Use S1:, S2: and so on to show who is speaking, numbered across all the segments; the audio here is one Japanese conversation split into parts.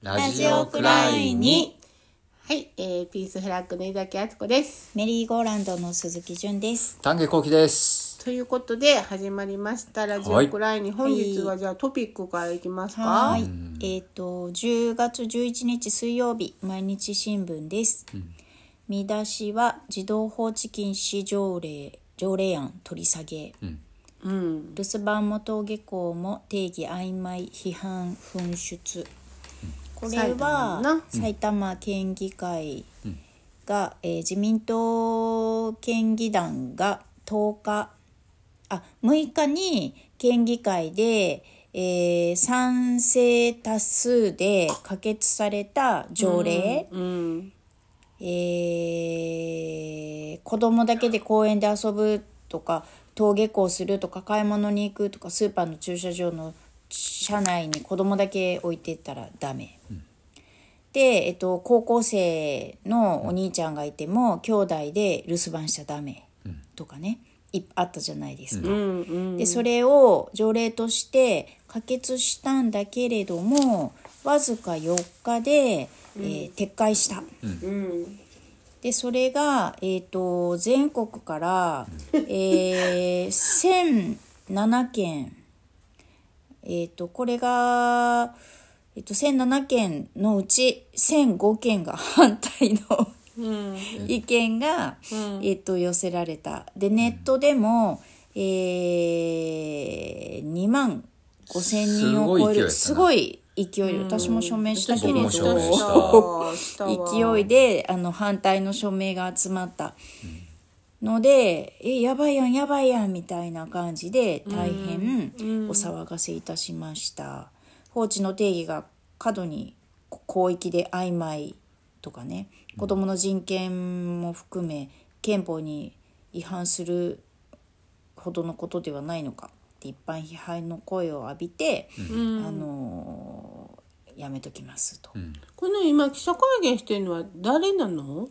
S1: ラジオくらいに。
S2: はい、えー、ピースフラッグの井崎敦子です。
S3: メリーゴーランドの鈴木純です。
S1: 丹下幸喜です。
S2: ということで始まりましたラジオくらいに、本日はじゃあトピックからいきますか？
S3: はい。えっ、と、10月11日水曜日、毎日新聞です。見出しは、児童放置禁止条例、条例案取り下げ。
S2: うん、
S3: 留守番元下校も定義曖昧批判噴出。これ
S2: 埼玉
S3: は埼玉県議会が、えー自民党県議団が10日あ6日に県議会で、えー賛成多数で可決された条例、
S2: うん、
S3: えー子供だけで公園で遊ぶとか登下校するとか買い物に行くとかスーパーの駐車場の車内に子供だけ置いてったらダメ。で、えっと、高校生のお兄ちゃんがいても兄弟で留守番しちゃダメとかね、いあったじゃないですか。
S2: うん、うん。
S3: でそれを条例として可決したんだけれどもわずか4日で、えー撤回した。
S2: うん、
S3: でそれが、えー、と全国から、えー、1007件、えー、とこれが、えー、と1007件のうち1005件が反対の
S2: うん、
S3: 意見が、えー、と寄せられた。でネットでも、えー、2万5千人を超える。す
S1: す
S3: ごい勢いで私も署名したけれど勢いであの反対の署名が集まったので、えやばいやんやばいやんみたいな感じで大変お騒がせいたしました、放置の定義が過度に広域で曖昧とかね子どもの人権も含め憲法に違反するほどのことではないのかって一般批判の声を浴びて、あのやめときますと。
S2: この今記者会見してるのは誰なの？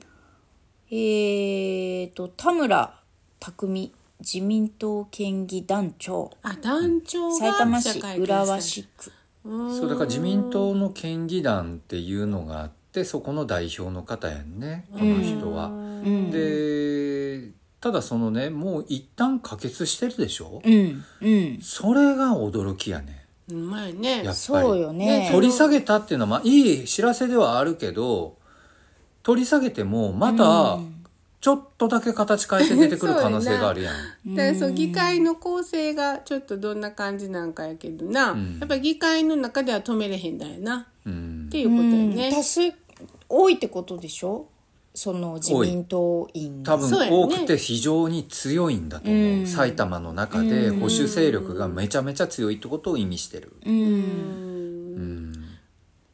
S3: えーと田村匠自民党県議団長。
S2: あ、団長が
S3: 埼玉市浦和市区。
S1: そうだから自民党の県議団っていうのがあってそこの代表の方やんねこの人は。
S3: うん。
S1: でただそのねもう一旦可決してるでしょ、
S3: うん。うん。
S1: それが驚きやね
S2: うまいね。
S1: やっぱり。
S3: そうよね。
S1: 取り下げたっていうのはまあいい知らせではあるけど取り下げてもまたちょっとだけ形変えて出てくる可能性があるやん。
S2: だからそう議会の構成がちょっとどんな感じなんかやけどな、
S1: ん。
S2: やっぱり議会の中では止めれへんだよな、
S1: うん。
S2: っていうことやね。
S3: 多数多いってことでしょ？その自民党員が。
S1: 多分
S2: そうやね。
S1: 多くて非常に強いんだと思う、
S3: うん。
S1: 埼玉の中で保守勢力がめちゃめちゃ強いってことを意味してる、
S3: うん
S1: うん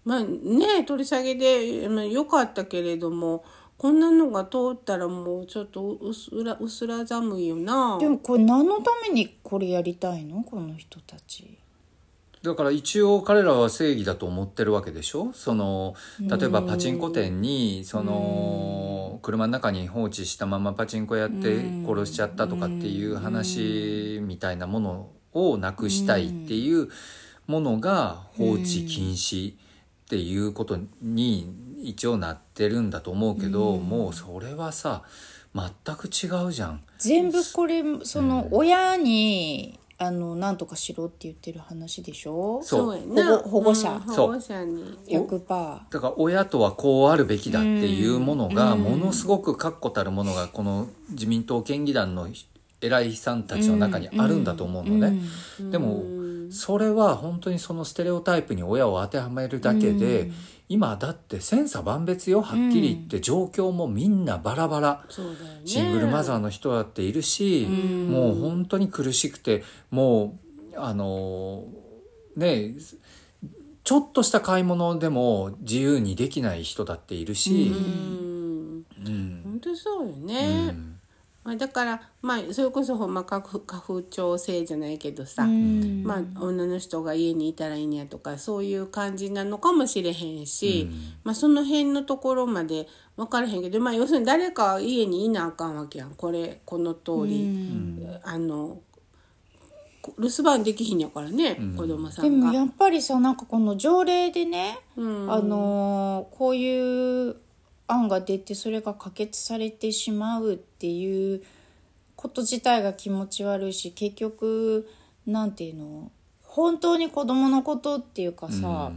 S2: まあね取り下げでまあ良かったけれどもこんなのが通ったらもうちょっとうすらうすら寒いよな。
S3: でもこれ何のためにこれやりたいの？この人たち。
S1: だから一応彼らは正義だと思ってるわけでしょ？その例えばパチンコ店にその車の中に放置したままパチンコやって殺しちゃったとかっていう話みたいなものをなくしたいっていうものが放置禁止っていうことに一応なってるんだと思うけどもうそれはさ全く違うじゃん。
S3: 全部これその親にあの何とかしろって言ってる話でしょ？
S1: そう。
S3: 保護保護者。
S2: うん
S1: そう。
S2: 保護者に。
S3: 100%
S1: だから親とはこうあるべきだっていうものがものすごく確固たるものがこの自民党県議団の偉いさんたちの中にあるんだと思うのね。でもそれは本当にそのステレオタイプに親を当てはめるだけで今だって千差万別よはっきり言って状況もみんなバラバラ。
S2: そうだよね。
S1: シングルマザーの人だっているし、もう本当に苦しくてもうあのねちょっとした買い物でも自由にできない人だっているし、
S2: うん。
S1: うん。
S2: 本当そうよ
S1: う
S2: ね。
S1: ん
S2: まあ、だから、まあ、それこそほんま家父長制じゃないけどさ、
S3: うん。
S2: まあ、女の人が家にいたらいいんやとかそういう感じなのかもしれへんし、まあ、その辺のところまで分からへんけど、まあ、要するに誰か家にいなあかんわけやん。これこの通り、あのこ留守番できひんやからね、子供さ
S3: で
S2: んが。
S3: もやっぱりさなんかこの条例でね、
S2: うん。
S3: あのーこういう案が出てそれが可決されてしまうっていうこと自体が気持ち悪いし結局なんていうの本当に子供のことっていうかさ、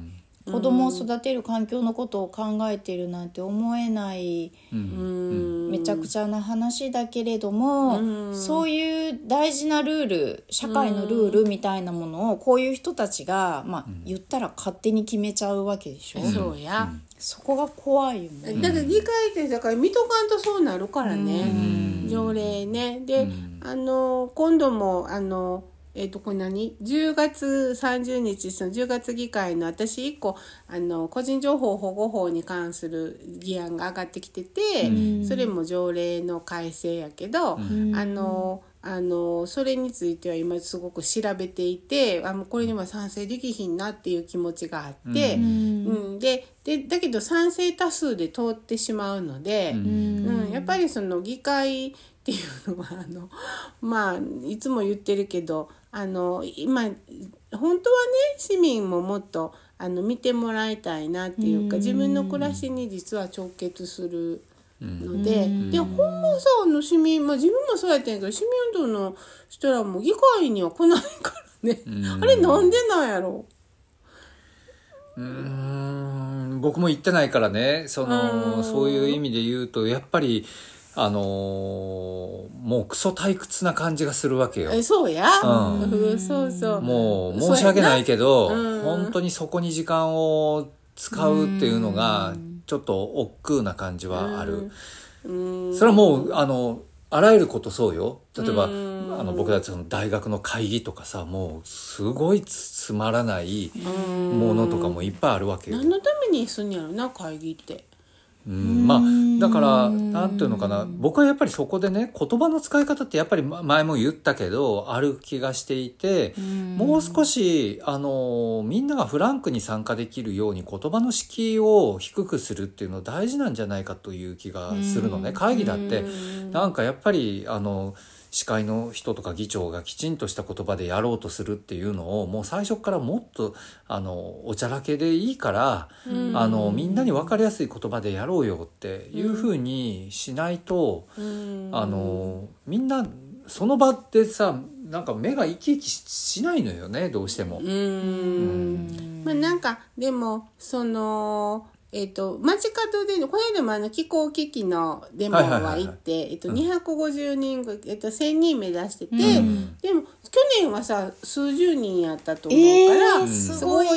S3: 子供を育てる環境のことを考えてるなんて思えない
S2: うん。
S3: めちゃくちゃな話だけれども、そういう大事なルール社会のルールみたいなものをこういう人たちが、まあ、言ったら勝手に決めちゃうわけでしょ、
S2: そうや。
S3: そこが怖いよね。
S2: だから議会ってだから見とかんとそうなるからね、条例ね。で、あの今度もあのえっ、とこれ何？10月30日その10月議会の私1個あの個人情報保護法に関する議案が上がってきてて、それも条例の改正やけど、あのあのそれについては今すごく調べていてあもうこれには賛成できひんなっていう気持ちがあって、うん。ででだけど賛成多数で通ってしまうので、うん。やっぱりその議会っていうのはあの まあいつも言ってるけどあの今本当はね市民ももっとあの見てもらいたいなっていうか自分の暮らしに実は直結する。ので、でほんまさあの市民、まあ、自分もそうやったんやけど市民運動の人らも議会には来ないからね、あれなんでなんやろ？
S1: うーん僕も行ってないからね。そのそういう意味で言うとやっぱりあのーもうクソ退屈な感じがするわけよ。
S2: えそうや、
S1: うん。
S2: うんそうそう。
S1: もう申し訳ないけど、本当にそこに時間を使うっていうのがちょっと億劫な感じはある、
S2: うん。
S1: それはもうあのあらゆることそうよ。例えば、あの僕たちその大学の会議とかさもうすごいつつまらないものとかもいっぱいあるわけよ。
S2: 何のためにすんやろな会議って
S1: うん、まあだからなんていうのかな。僕はやっぱりそこでね言葉の使い方ってやっぱりま前も言ったけどある気がしていてもう少しあのみんながフランクに参加できるように言葉の敷居を低くするっていうの大事なんじゃないかという気がするのね。会議だってなんかやっぱりあの司会の人とか議長がきちんとした言葉でやろうとするっていうのをもう最初からもっとあのおちゃらけでいいから、あのみんなに分かりやすい言葉でやろうよっていうふうにしないと、あのみんなその場でさなんか目が生き生きししないのよねどうしても。
S2: うん。まあなんかでもそのえっ、と街角でこの間もあの気候危機のデモ
S1: はいはいはいはい。
S2: は行って、えっと250人ぐえっと1000人目指してて、
S1: ん。
S2: でも去年はさ数十人やったと思うから、
S3: えーすごい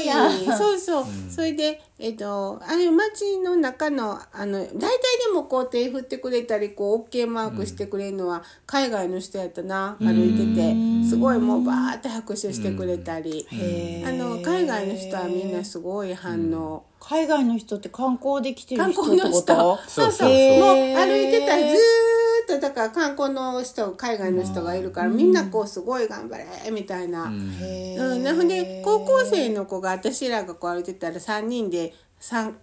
S2: そうそう、それでえっとあれ街の中のあの大体でもこう手振ってくれたりこう OK マークしてくれるのは海外の人やったな、歩いててすごいもうバーって拍手してくれたり、あの海外の人はみんなすごい反応。
S3: 海外の人って観光で来てる
S2: 観
S3: 人ってこ
S2: 光の人。
S3: と
S2: そう。そうもう歩いてたらずーっとだから観光の人海外の人がいるからみんなこうすごい頑張れみたいな、うん。なので高校生の子が私らがこう歩いてたら3人で三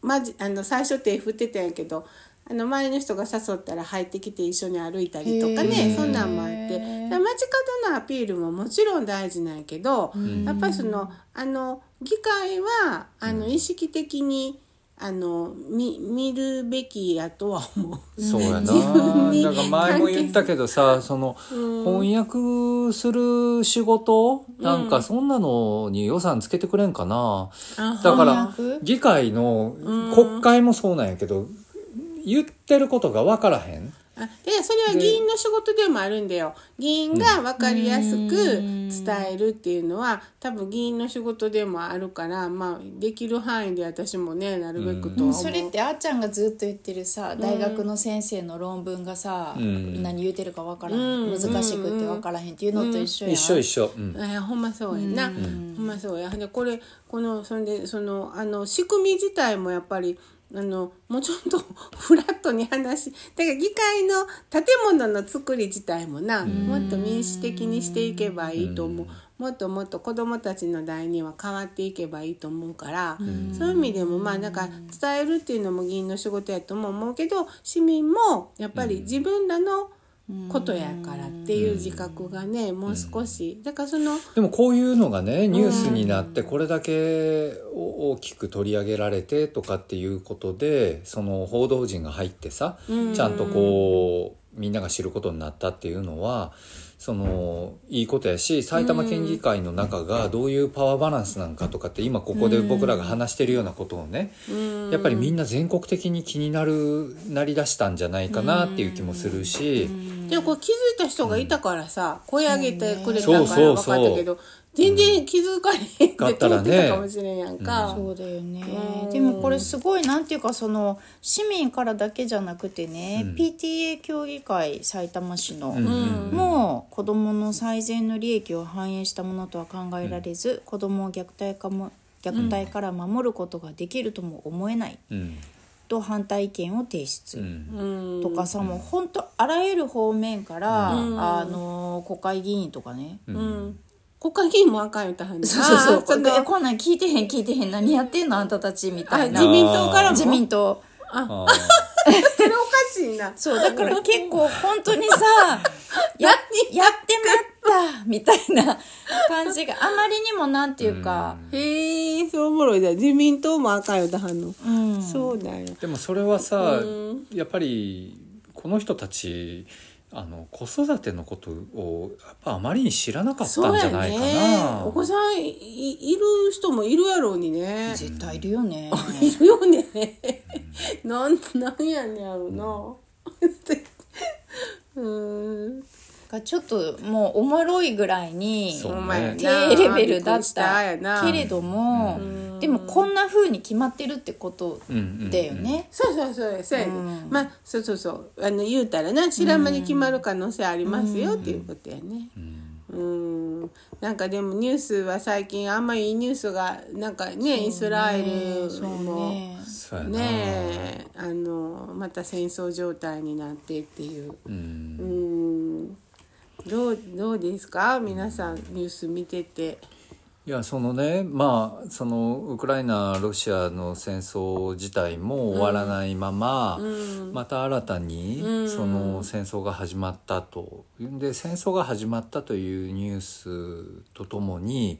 S2: まじあの最初手振ってたんやけどあの周りの人が誘ったら入ってきて一緒に歩いたりとか
S3: へ
S2: ね
S3: ー。
S2: そんなんもあって。だから街角のアピールももちろん大事なんやけどやっぱりそのあの議会はあの意識的にあの見見るべきやとは思う。
S1: そうやな。
S2: 自分に
S1: だから前も言ったけどさその翻訳する仕事、なんかそんなのに予算つけてくれんかな、
S2: あ
S1: だから議会の国会もそうなんやけど言ってることが分からへん。
S2: あでそれは議員の仕事でもあるんだよ。議員が分かりやすく伝えるっていうのは多分議員の仕事でもあるからまあできる範囲で私もねなるべくとう、
S3: それってあっちゃんがずっと言ってるさ大学の先生の論文がさ、
S1: ん。
S3: 何言うてるか分からへん、
S2: うん。
S3: 難しくて分からへんっていうのと一緒やん、
S1: 一緒一緒、うん。
S2: えほんまそうやな、ほんまそうや。でこれこのそんでそのあの仕組み自体もやっぱりあのもうちょっと フラットに話だから議会の建物の作り自体もなもっと民主的にしていけばいいと思う。もっともっと子どもたちの代には変わっていけばいいと思うから、そういう意味でもまあなんか伝えるっていうのも議員の仕事やとも思うけど市民もやっぱり自分らのことやからっていう自覚がねもう少し。だからその
S1: でもこういうのがねニュースになってこれだけ大きく取り上げられてとかっていうことでその報道陣が入ってさちゃんとこうみんなが知ることになったっていうのはそのいいことやし埼玉県議会の中がどういうパワーバランスなんかとかって今ここで僕らが話してるようなことをねやっぱりみんな全国的に気になるなりだしたんじゃないかなっていう気もするし。
S2: でもこう気づいた人がいたからさ、声上げてくれたから分かったけど、全然気づかれへんって通ってたかもしれんやんか。
S3: そうだよね。でもこれすごいなんていうかその市民からだけじゃなくてね、PTA 協議会埼玉市の、もう子どもの最善の利益を反映したものとは考えられず、子どもを虐待かも虐待から守ることができるとも思えない。と反対意見を提出、とかさ、もう本当あらゆる方面から、あの国会議員とかね、
S2: 国会議員もあかん言ったはん
S3: そうそうそう。こんなん聞いてへん聞いてへん何やってんのあんたたちみたいな。
S2: 自民党からも？
S3: 自民党。
S2: あ、それおかしいな。
S3: そう、だから結構本当にさ、や、やってまったみたいな感じがあまりにもなんていうか。
S2: へえ、そうおもろいだ。自民党もあかん言ったはんの。うん。そうだよ。
S1: でもそれはさ、やっぱりこの人たち、あの子育てのことをやっぱあまりに知らなかったんじゃないかな、
S2: ね、お子さんいいる人もいるやろうにね。
S3: 絶対いるよね。
S2: いるよね、うん、なんなんやねやろな
S3: うん。がちょっともうおもろいぐらいに低レベルだったけれども、でもこんなふうに決まってるってことだよね。
S2: そうそうそうそう。やね、まあそうそうそう。あの言うたらな知らん間に決まる可能性ありますよっていうことやね。うん。なんかでもニュースは最近あんまりいいニュースがなんかねイスラエルもね。あのまた戦争状態になってっていう。うん。どうどうですか？皆さんニュース見てて。
S1: いやそのねまあそのウクライナロシアの戦争自体も終わらないまま、うん、また新たにその戦争が始まったと、うん、で戦争が始まったというニュースとともに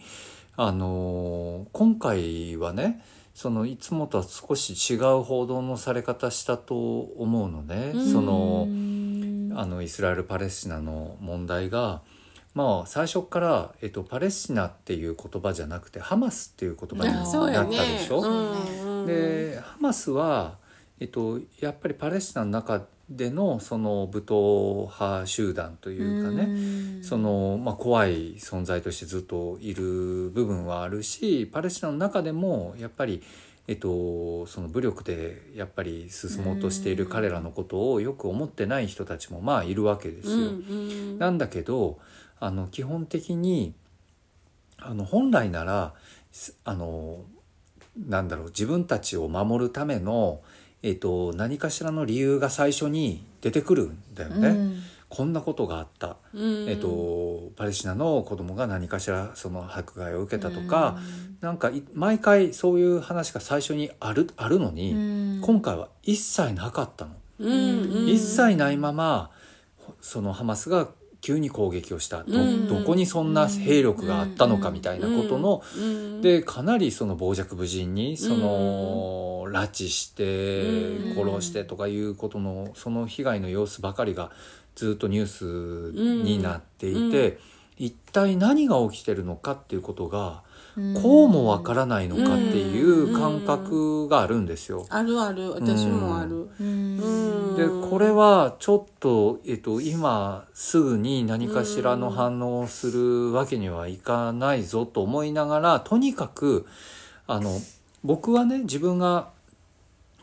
S1: あの今回はねそのいつもとは少し違う報道のされ方したと思うのね。うん、そのあのイスラエル・パレスチナの問題がまあ最初から、えっと、パレスチナっていう言葉じゃなくてハマスっていう言葉になったでしょ？ね、でハマスは、えっと、やっぱりパレスチナの中でのその武闘派集団というかねその、まあ、怖い存在としてずっといる部分はあるしパレスチナの中でもやっぱりえっと、その武力でやっぱり進もうとしている彼らのことをよく思ってない人たちもまあいるわけですよ。なんだけどあの基本的にあの本来ならあのなんだろう自分たちを守るための、えっと、何かしらの理由が最初に出てくるんだよね。うん。こんなことがあった、うん、えっと、パレスチナの子供が何かしらその迫害を受けたとか、うん、なんか毎回そういう話が最初にあるあるのに、うん、今回は一切なかったの。うん、一切ないままそのハマスが急に攻撃をした。どどこにそんな兵力があったのかみたいなことのでかなりその傍若無人にその拉致して殺してとかいうことのその被害の様子ばかりがずっとニュースになっていて、うん、一体何が起きてるのかっていうことが、こうもわからないのかっていう感覚があるんですよ。
S2: あるある。私もある。
S1: でこれはちょっと、えっと、今すぐに何かしらの反応をするわけにはいかないぞと思いながらとにかくあの僕はね自分が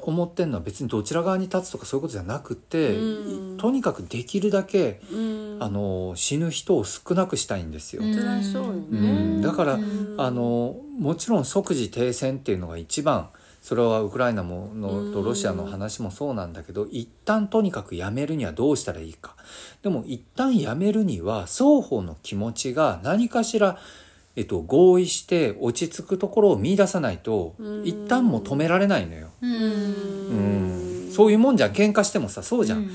S1: 思ってんのは別にどちら側に立つとかそういうことじゃなくて、うん、とにかくできるだけ、うん、あの死ぬ人を少なくしたいんですよ。
S2: うん。
S1: だから、あのもちろん即時停戦っていうのが一番それはウクライナものとロシアの話もそうなんだけど、一旦とにかくやめるにはどうしたらいいか。でも一旦やめるには双方の気持ちが何かしらえっと、合意して落ち着くところを見出さないと一旦も止められないのよ。うん。そういうもんじゃん。喧嘩してもさそうじゃん。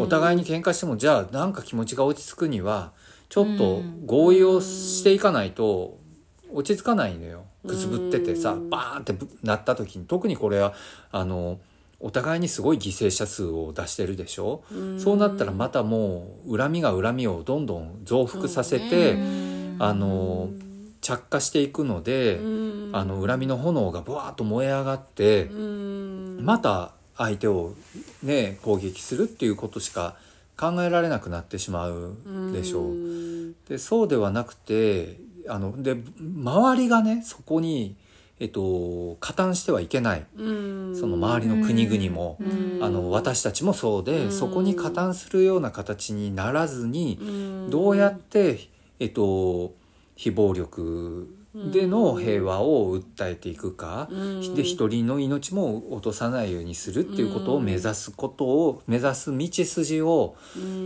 S1: お互いに喧嘩してもじゃあなんか気持ちが落ち着くにはちょっと合意をしていかないと落ち着かないのよ。くすぶっててさバーンってなった時に特にこれはあのお互いにすごい犠牲者数を出してるでしょ？そうなったらまたもう恨みが恨みをどんどん増幅させて、あの着火していくので、あの恨みの炎がブワーッと燃え上がって、また相手をね攻撃するっていうことしか考えられなくなってしまうでしょう。でそうではなくてあので周りがねそこにえっと、加担してはいけない、その周りの国々も、あの私たちもそうで、そこに加担するような形にならずに、どうやって、えっと、非暴力での平和を訴えていくか、うん、で一人の命も落とさないようにするっていうことを目指すことを目指す道筋を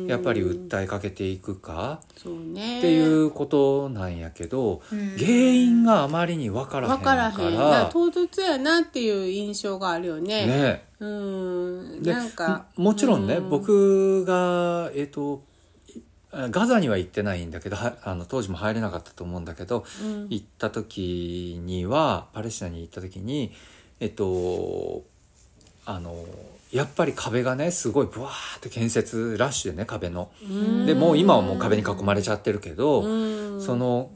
S1: やっぱり訴えかけていくか、っていうことなんやけど、原因があまりに分からへんから。
S2: から唐突やなっていう印象があるよね。
S1: ね。うん。なんかもちろんね、僕がえっ、ー、とガザには行ってないんだけどあの当時も入れなかったと思うんだけど、うん、行った時にはパレスチナに行った時にえっとあのやっぱり壁がねすごいブワーって建設ラッシュでね壁の。でもう今はもう壁に囲まれちゃってるけどその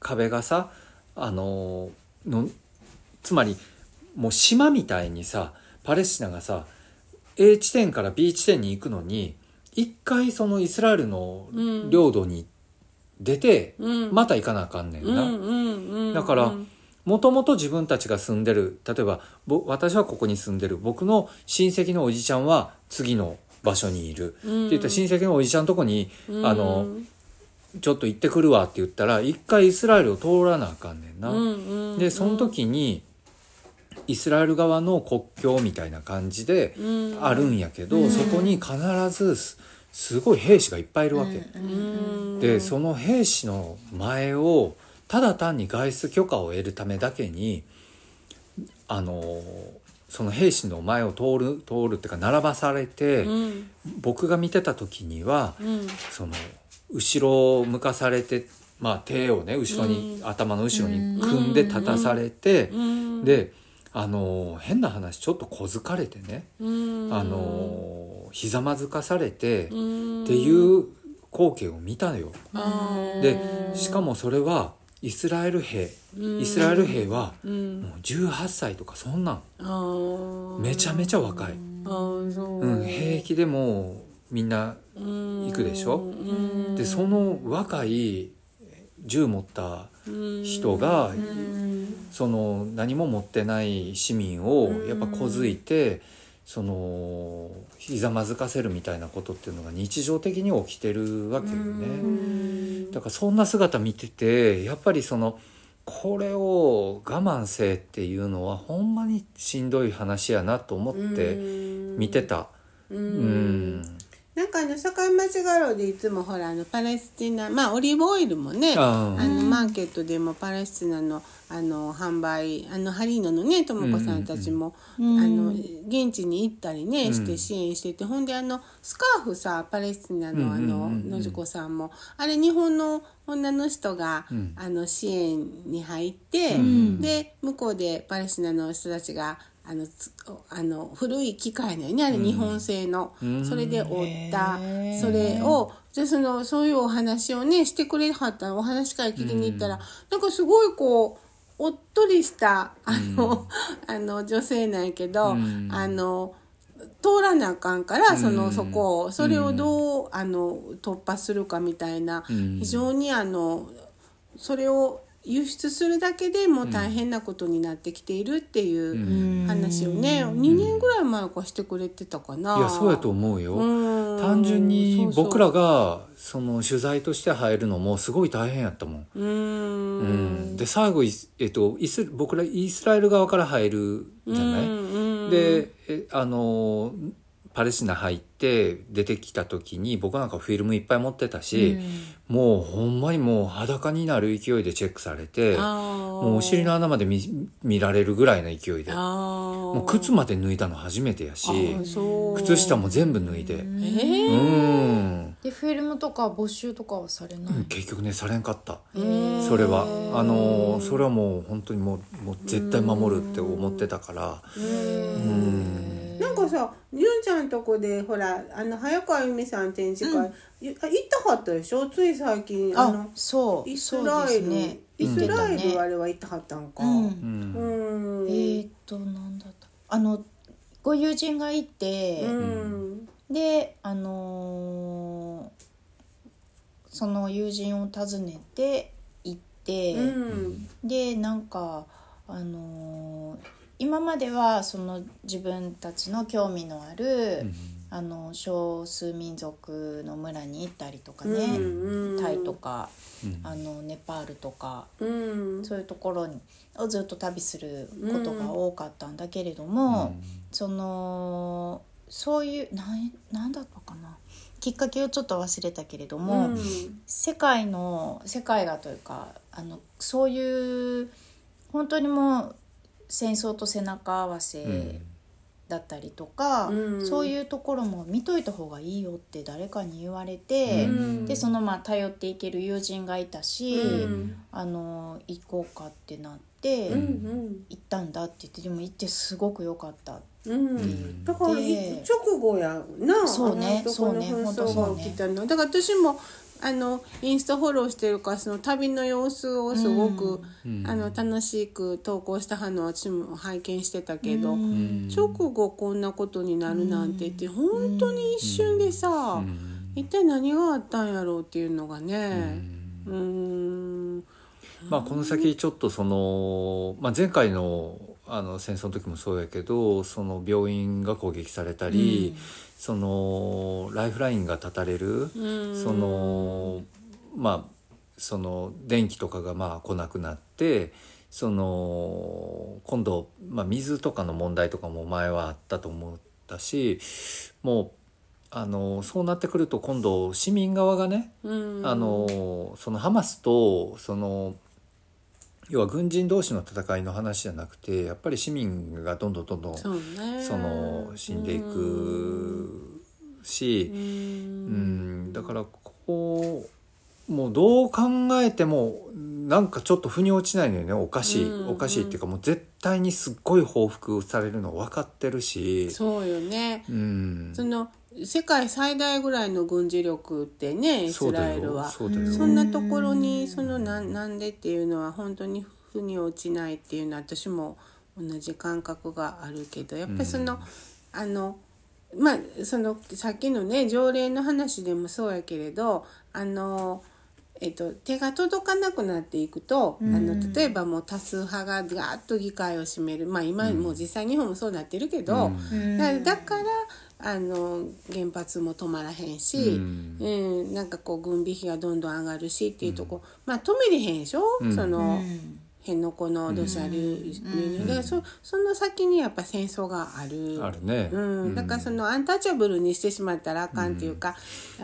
S1: 壁がさあののつまりもう島みたいにさパレスチナがさ A 地点から B 地点に行くのに一回そのイスラエルの領土に出て、また行かなあかんねんな。だから、もともと自分たちが住んでる、例えば、私はここに住んでる、僕の親戚のおじちゃんは次の場所にいる。って言った親戚のおじちゃんのとこに、あの、ちょっと行ってくるわって言ったら、一回イスラエルを通らなあかんねんな。で、その時に、イスラエル側の国境みたいな感じであるんやけど、そこに必ずすごい兵士がいっぱいいるわけ。でその兵士の前をただ単に外出許可を得るためだけにあのその兵士の前を通る通るっていうか並ばされて、うん、僕が見てた時には、うん、その後ろを向かされて、まあ、手をね後ろに、うん、頭の後ろに組んで立たされて、であの変な話ちょっと小づかれてね、あのひざまずかされてっていう光景を見たよ。でしかもそれはイスラエル兵。イスラエル兵はもう18歳とかそんなん。めちゃめちゃ若い、う。ん、兵役でもみんな行くでしょ？でその若い銃持った人がその何も持ってない市民をやっぱ小づいてそのひざまずかせるみたいなことっていうのが日常的に起きてるわけよね。だからそんな姿見ててやっぱりそのこれを我慢せっていうのはほんまにしんどい話やなと思って見てた。うん
S2: なんかあの堺町画廊でいつもほらあのパレスチナまあオリーブオイルもねあのマーケットでもパレスチナのあの販売あのハリーノのねとも子さんたちも、うん、あの現地に行ったりねして支援してて、うん、ほんであのスカーフさパレスチナのあの野次子さんもあれ日本の女の人が、うん、あの支援に入って、で向こうでパレスチナの人たちがあのあの古い機械のよねあれ日本製の、うん、それで折った。それをじゃそのそういうお話をねしてくれはったお話から聞きに行ったら、うん、なんかすごいこうおっとりしたあのうん、あの女性なんやけど、あの通らなあかんからその、そこをそれをどう、あの突破するかみたいな、非常にあのそれを輸出するだけでも大変なことになってきているっていう話をね、うん、2年ぐらい前からしてくれてたかな。
S1: いやそうやと思うよ。単純に僕らがその取材として入るのもすごい大変やったもん。うんで最後えっとイス僕らイスラエル側から入るじゃない？でえあのパレスチナ入って出てきた時に僕なんかフィルムいっぱい持ってたし、もうほんまにもう裸になる勢いでチェックされてもうお尻の穴まで見見られるぐらいの勢いで。もう靴まで脱いだの初めてやし靴下も全部脱いで、えー、
S3: うん。でフィルムとか没収とかはされない、うん、
S1: 結局ねされんかった。それは。あのそれはもう本当にもうもう絶対守るって思ってたから。うん
S2: かさ純ちゃんとこでほらあの早川由美さん展示会、うん、行ったはったでしょ？つい最近
S3: あのそう。
S2: イスラエル、ね、イスラエルあれは行ったはったんか、うん。
S3: うん、えー、っとなんだった。あのご友人がいて、うん、であのー、その友人を訪ねて行って、うん、でなんかあのー今まではその自分たちの興味のある、うん、あの少数民族の村に行ったりとかね、うん、タイとか、うん、あのネパールとか、そういうところにをずっと旅することが多かったんだけれども、そのそういうなんなんだったかな？きっかけをちょっと忘れたけれども、世界の世界がというかあのそういう本当にもう戦争と背中合わせだったりとか、うん、そういうところも見といた方がいいよって誰かに言われて、うん、でそのまあ頼っていける友人がいたし、うん、あの行こうかってなって、行ったんだって言ってでも行ってすごく良かったって言って、
S2: だから直後やな
S3: そうねそうね本当そうね。
S2: だから私もあのインスタフォローしてるからその旅の様子をすごく、うん、あの楽しく投稿したはの私も拝見してたけど、うん、直後こんなことになるなんてって本当に一瞬でさ、うん、一体何があったんやろうっていうのがね。うん。
S1: まあ、この先ちょっとその、まあ、前回のあの戦争の時もそうやけどその病院が攻撃されたり、そのライフラインが断たれる、そのまあその電気とかがまあ来なくなってその今度、まあ、水とかの問題とかも前はあったと思ったしもうあのそうなってくると今度市民側がね、あのそのハマスとその要は軍人同士の戦いの話じゃなくてやっぱり市民がどんどんどんどんそ、の死んでいくしうん。だからこうもうどう考えてもなんかちょっと腑に落ちないのよね。おかしいおかしいっていうかもう絶対にすっごい報復されるの分かってるし。
S2: そうよね、うん、その世界最大ぐらいの軍事力ってねイスラエルは。そんなところにそのななんでっていうのは本当に腑に落ちないっていうのは私も同じ感覚があるけどやっぱりその、うん、あのまあそのさっきのね条例の話でもそうやけれどあの。えっと、手が届かなくなっていくと、うん、あの例えばもう多数派がガーッと議会を占める。まあ今、もう実際日本もそうなってるけど、うん、だだからあの原発も止まらへんし、うん、うん、なんかこう軍備費がどんどん上がるしっていうとこ、まあ止めれへんでしょ、うん、その、辺野古の土砂流入で、うん、そその先にやっぱ戦争がある。
S1: あるね、
S2: うん、だからそのアンタッチャブルにしてしまったらあかんっていうか、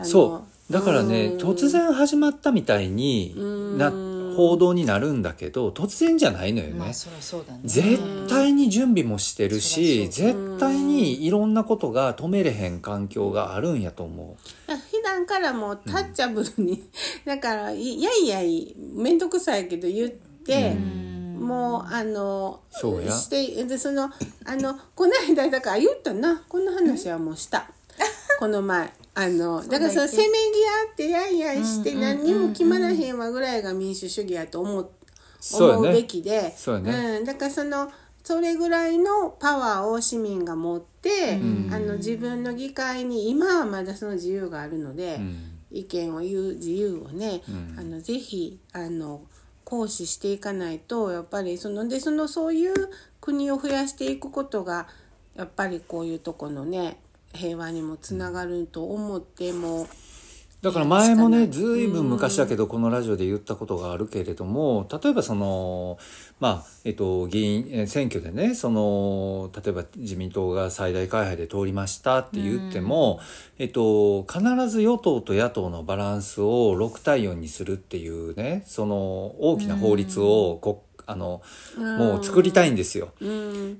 S1: そう。だからね、突然始まったみたいにな報道になるんだけど突然じゃないのよね。まあ、そそうだね。絶対に準備もしてるし絶対にいろんなことが止めれへん環境があるんやと思
S2: う。普段からもうタッチャブルに、だからやいやい面倒くさいけど言って、もうあの
S1: そうや。
S2: してでそのあのこの間だから言ったな。この話はもうした。この前あのだからそのせめぎ合ってやいやいして何にも決まらへんわぐらいが民主主義やと思う思うべきで。
S1: う、ね、
S2: うん、だからそのそれぐらいのパワーを市民が持って、うん、あの自分の議会に今はまだその自由があるので、うん、意見を言う自由をね、うん、あのぜひあの行使していかないとやっぱりそのでそのそういう国を増やしていくことがやっぱりこういうとこのね平和にもつながると思っても
S1: だから前もねずいぶん昔だけどこのラジオで言ったことがあるけれども例えばそのまあえっと議員選挙でねその例えば自民党が最大会派で通りましたって言っても、えっと、必ず与党と野党のバランスを6対4にするっていうねその大きな法律を国あの、もう作りたいんですよ。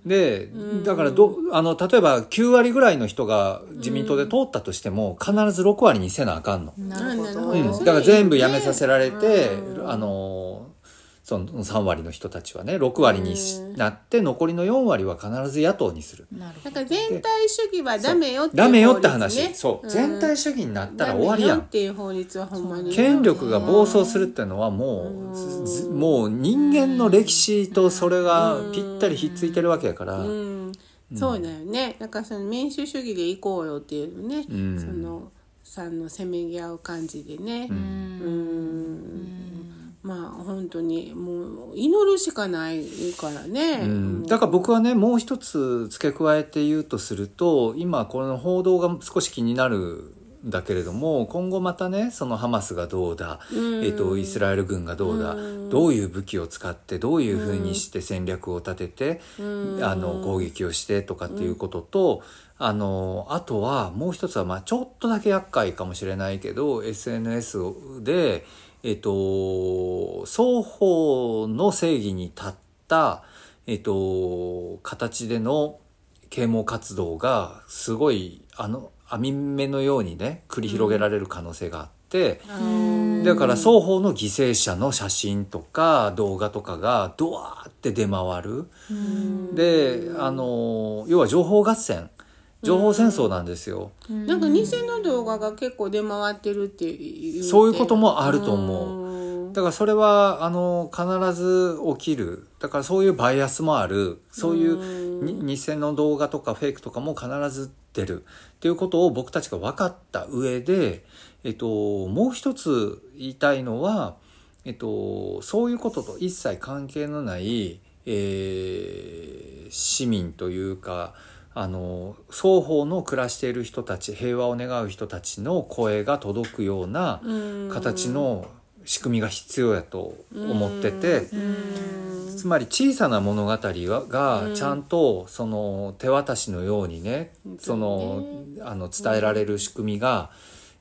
S1: で、だからど、あの、例えば9割ぐらいの人が自民党で通ったとしても、必ず6割にせなあかんの。
S3: なるほど、
S1: うん、だから全部やめさせられて、あの、その3割の人たちはね6割になって残りの4割は必ず野党にする。
S2: だから全体主義はダメよって、
S1: ね、ダメよって話。そう、全体主義になったら終わりやん。
S2: っていう法律はほんまに。
S1: 権力が暴走するっていうのはもうもう人間の歴史とそれがぴったりひっついてるわけやから。
S2: そうだよね。だからその民主主義でいこうよっていうね、うん、そのさんのせめぎ合う感じでね。うんまあ本当にもう祈るしかないからね、
S1: うん、だから僕はねもう一つ付け加えて言うとすると今この報道が少し気になるんだけれども今後またねそのハマスがどうだ、うん、えーと、イスラエル軍がどうだ、うん、どういう武器を使ってどういうふうにして戦略を立てて、うん、あの攻撃をしてとかっていうことと、あのあとはもう一つはまあちょっとだけ厄介かもしれないけど SNS でえっと、双方の正義に立った、えっと、形での啓蒙活動がすごいあの網目のようにね繰り広げられる可能性があって、うん、だから双方の犠牲者の写真とか動画とかがドワーって出回る。うん、であの要は情報合戦情報戦争なんですよ、
S2: うん、なんか偽の動画が結構出回ってるっていう。
S1: そういうこともあると思う。だからそれはあの必ず起きる。だからそういうバイアスもある。そういう偽の動画とかフェイクとかも必ず出る。っていうことを僕たちが分かった上で、えっと、もう一つ言いたいのは、えっと、そういうことと一切関係のない、えー、市民というかあの双方の暮らしている人たち平和を願う人たちの声が届くような形の仕組みが必要やと思っててつまり小さな物語がちゃんとその手渡しのようにねそのあの伝えられる仕組みが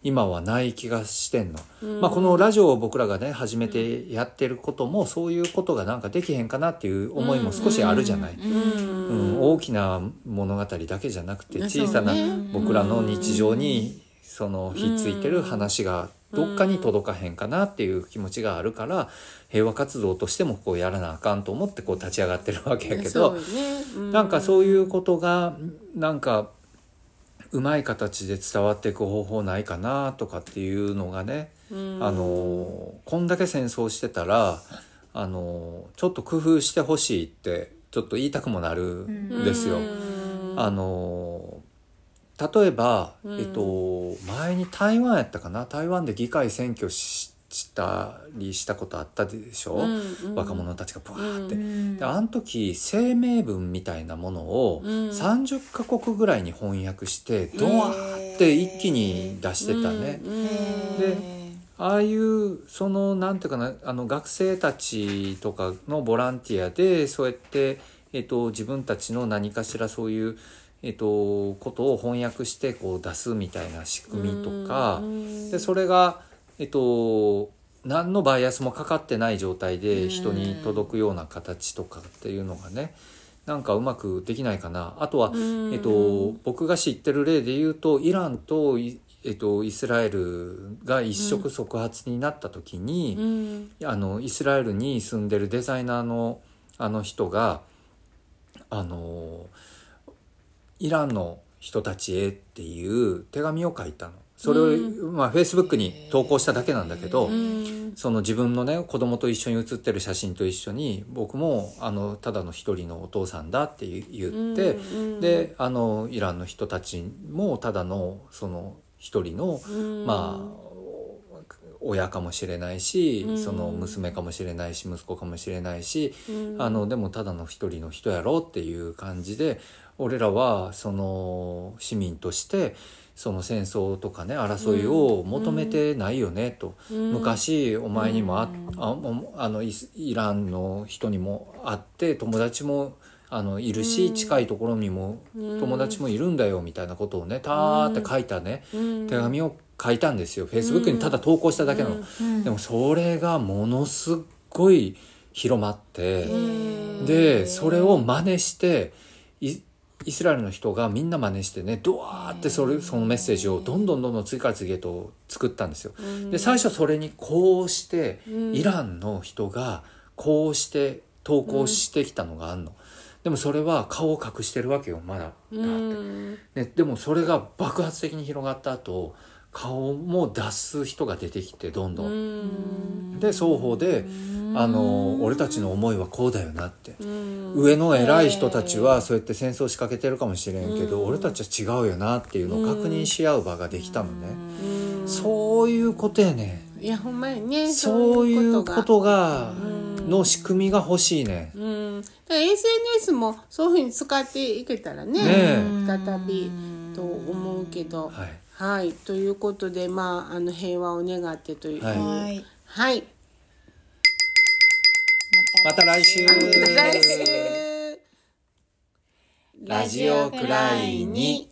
S1: 今はない気がしてんの、うん、まあ、このラジオを僕らがね始めてやってることもそういうことがなんかできへんかなっていう思いも少しあるじゃない、うん、うん、大きな物語だけじゃなくて小さな僕らの日常にそのひっついてる話がどっかに届かへんかなっていう気持ちがあるから平和活動としてもこうやらなあかんと思ってこう立ち上がってるわけやけど、ね。うん、なんかそういうことがなんかうまい形で伝わっていく方法ないかなとかっていうのがね、あのこんだけ戦争してたらあのちょっと工夫してほしいってちょっと言いたくもなるん。ですよ。あの例えば、えっと、前に台湾やったかな？台湾で議会選挙ししたりしたことあったでしょ、うんうん、若者たちがブワーって、うんうん、であの時声明文みたいなものを30カ国ぐらいに翻訳してドワーって一気に出してたね。でああいうそのなんていうかなあの学生たちとかのボランティアでそうやって、えっと、自分たちの何かしらそういうえっと、ことを翻訳してこう出すみたいな仕組みとか、でそれがえっと何のバイアスもかかってない状態で人に届くような形とかっていうのがねなんかうまくできないかな。あとは、えっと、僕が知ってる例で言うとイランとえっと、イスラエルが一触即発になった時に、うん、あのイスラエルに住んでるデザイナーのあの人があのイランの人たちへっていう手紙を書いたの。それを、うん、まあ、フェイスブックに投稿しただけなんだけど、うん、その自分のね子供と一緒に写ってる写真と一緒に僕もあのただの一人のお父さんだって言って、うん、であのイランの人たちもただのその一人の、まあ親かもしれないし、その娘かもしれないし息子かもしれないし、あのでもただの一人の人やろっていう感じで俺らはその市民としてその戦争とかね争いを求めてないよねと、昔お前にもあああのイランの人にも会って友達もあのいるし、近いところにも友達もいるんだよみたいなことをねたーって書いたね、手紙を書いたんですよフェイスブックにただ投稿しただけの、でもそれがものすっごい広まってでそれを真似していイスラエルの人がみんな真似してねドワーってそれそのメッセージをどんどんどんどん次から次へと作ったんですよ。で最初それにこうしてイランの人がこうして投稿してきたのがあんの。でもそれは顔を隠してるわけよまだ。だって、ね、でもそれが爆発的に広がった後顔も出す人が出てきてどんどん。で双方であの俺たちの思いはこうだよなって。上の偉い人たちはそうやって戦争仕掛けてるかもしれんけど俺たちは違うよなっていうのを確認し合う場ができたのね。そういうことやね。
S2: いやほんまやね。
S1: そういうことがの仕組みが欲しいね。
S2: うん、だから SNS もそういうふうに使っていけたらね
S1: ね
S2: 再びと思うけど。
S1: はい
S2: はい。ということでまああの平和を願ってという。
S1: はい。
S3: はい。
S2: はい。
S1: また来週。
S2: 来週。
S1: ラジオくらいに